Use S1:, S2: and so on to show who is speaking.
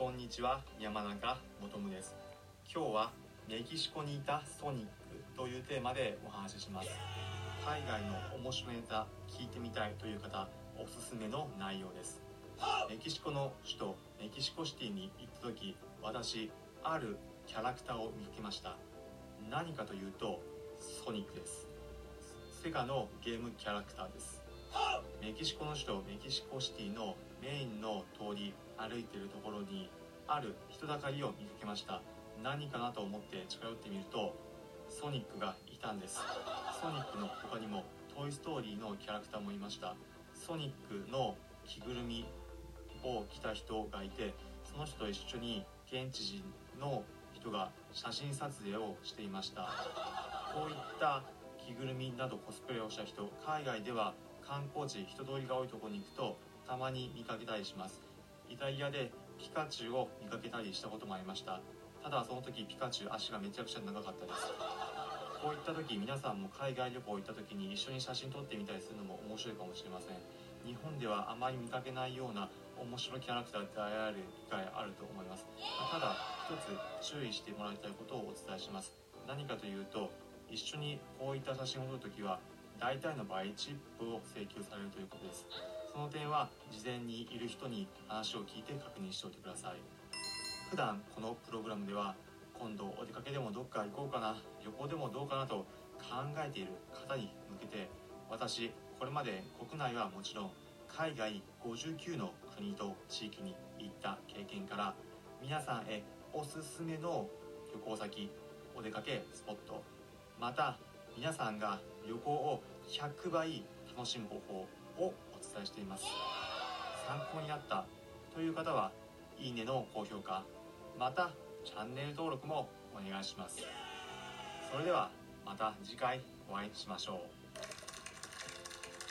S1: こんにちは山中もとむです。今日はメキシコにいたソニックというテーマでお話しします。海外の面白いネタ聞いてみたいという方おすすめの内容です。メキシコの首都メキシコシティに行った時私あるキャラクターを見かけました。何かというとソニックです。セガのゲームキャラクターです。メキシコの首都メキシコシティのメインの通り歩いてるところにある人だかりを見かけました。何かなと思って近寄ってみるとソニックがいたんです。ソニックの他にもトイ・ストーリーのキャラクターもいました。ソニックの着ぐるみを着た人がいてその人と一緒に現地人の人が写真撮影をしていました。こういった着ぐるみなどコスプレをした人海外では観光地人通りが多いとこに行くとたまに見かけたりします。イタリアでピカチュウを見かけたりしたこともありました。ただその時ピカチュウ足がめちゃくちゃ長かったです。こういった時皆さんも海外旅行行った時に一緒に写真撮ってみたりするのも面白いかもしれません。日本ではあまり見かけないような面白いキャラクターで出会える機会あると思います。ただ一つ注意してもらいたいことをお伝えします。何かというと一緒にこういった写真を撮るときは大体の場合チップを請求されるということです。その点は事前にいる人に話を聞いて確認しておいてください。普段このプログラムでは今度お出かけでもどっか行こうかな旅行でもどうかなと考えている方に向けて私これまで国内はもちろん海外59の国と地域に行った経験から皆さんへおすすめの旅行先お出かけスポットまた皆さんが旅行を100倍楽しむ方法をお伝えしています。参考になったという方はいいねの高評価またチャンネル登録もお願いします。それではまた次回お会いしましょう。